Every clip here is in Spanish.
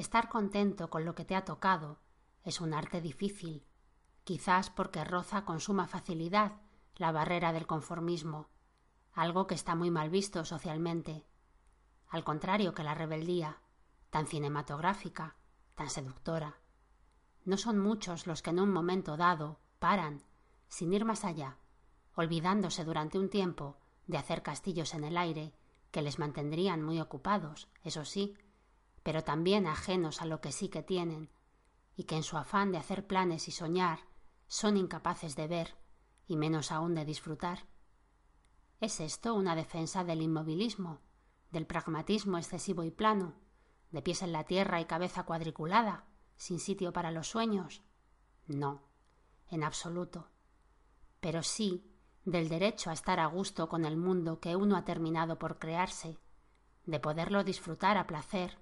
Estar contento con lo que te ha tocado es un arte difícil, quizás porque roza con suma facilidad la barrera del conformismo, algo que está muy mal visto socialmente, al contrario que la rebeldía, tan cinematográfica, tan seductora. No son muchos los que en un momento dado paran, sin ir más allá, olvidándose durante un tiempo de hacer castillos en el aire que les mantendrían muy ocupados, eso sí, pero también ajenos a lo que sí que tienen, y que en su afán de hacer planes y soñar son incapaces de ver, y menos aún de disfrutar. ¿Es esto una defensa del inmovilismo, del pragmatismo excesivo y plano, de pies en la tierra y cabeza cuadriculada, sin sitio para los sueños? No, en absoluto. Pero sí del derecho a estar a gusto con el mundo que uno ha terminado por crearse, de poderlo disfrutar a placer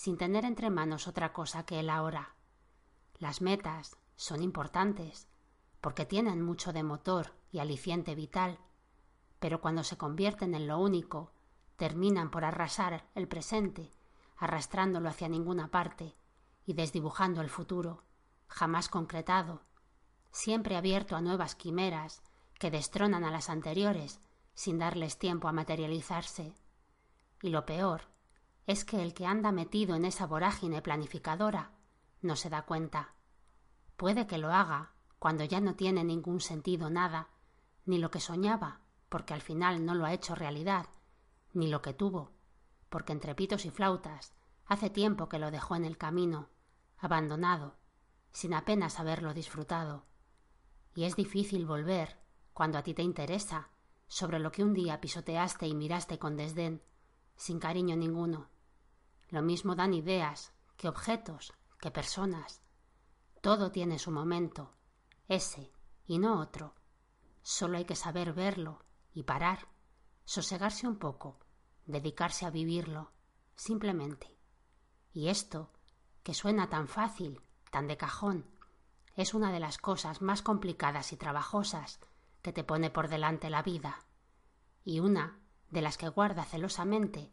sin tener entre manos otra cosa que el ahora. Las metas son importantes, porque tienen mucho de motor y aliciente vital, pero cuando se convierten en lo único, terminan por arrasar el presente, arrastrándolo hacia ninguna parte y desdibujando el futuro, jamás concretado, siempre abierto a nuevas quimeras que destronan a las anteriores sin darles tiempo a materializarse. Y lo peor es que el que anda metido en esa vorágine planificadora no se da cuenta. Puede que lo haga cuando ya no tiene ningún sentido nada, ni lo que soñaba, porque al final no lo ha hecho realidad, ni lo que tuvo, porque entre pitos y flautas hace tiempo que lo dejó en el camino, abandonado, sin apenas haberlo disfrutado. Y es difícil volver, cuando a ti te interesa, sobre lo que un día pisoteaste y miraste con desdén, sin cariño ninguno. Lo mismo dan ideas, que objetos, que personas. Todo tiene su momento, ese y no otro. Solo hay que saber verlo y parar, sosegarse un poco, dedicarse a vivirlo, simplemente. Y esto, que suena tan fácil, tan de cajón, es una de las cosas más complicadas y trabajosas que te pone por delante la vida, y una de las que guarda celosamente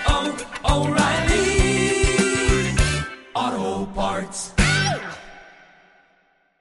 Auto Parts.